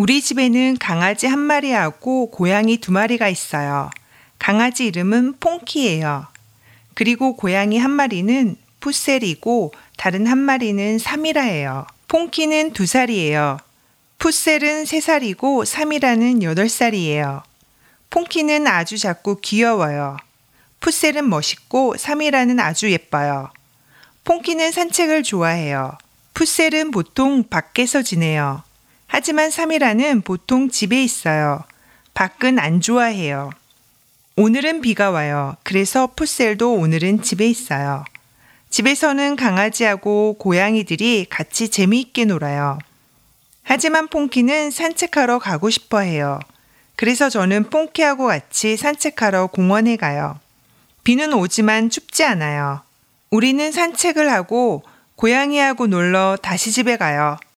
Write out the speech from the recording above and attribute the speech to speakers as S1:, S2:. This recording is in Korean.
S1: 우리 집에는 강아지 한 마리하고 고양이 두 마리가 있어요. 강아지 이름은 퐁키예요. 그리고 고양이 한 마리는 푸셀이고 다른 한 마리는 사미라예요. 퐁키는 두 살이에요. 푸셀은 세 살이고 사미라는 여덟 살이에요. 퐁키는 아주 작고 귀여워요. 푸셀은 멋있고 사미라는 아주 예뻐요. 퐁키는 산책을 좋아해요. 푸셀은 보통 밖에서 지내요. 하지만 사미라는 보통 집에 있어요. 밖은 안 좋아해요. 오늘은 비가 와요. 그래서 푸셀도 오늘은 집에 있어요. 집에서는 강아지하고 고양이들이 같이 재미있게 놀아요. 하지만 퐁키는 산책하러 가고 싶어 해요. 그래서 저는 퐁키하고 같이 산책하러 공원에 가요. 비는 오지만 춥지 않아요. 우리는 산책을 하고 고양이하고 놀러 다시 집에 가요.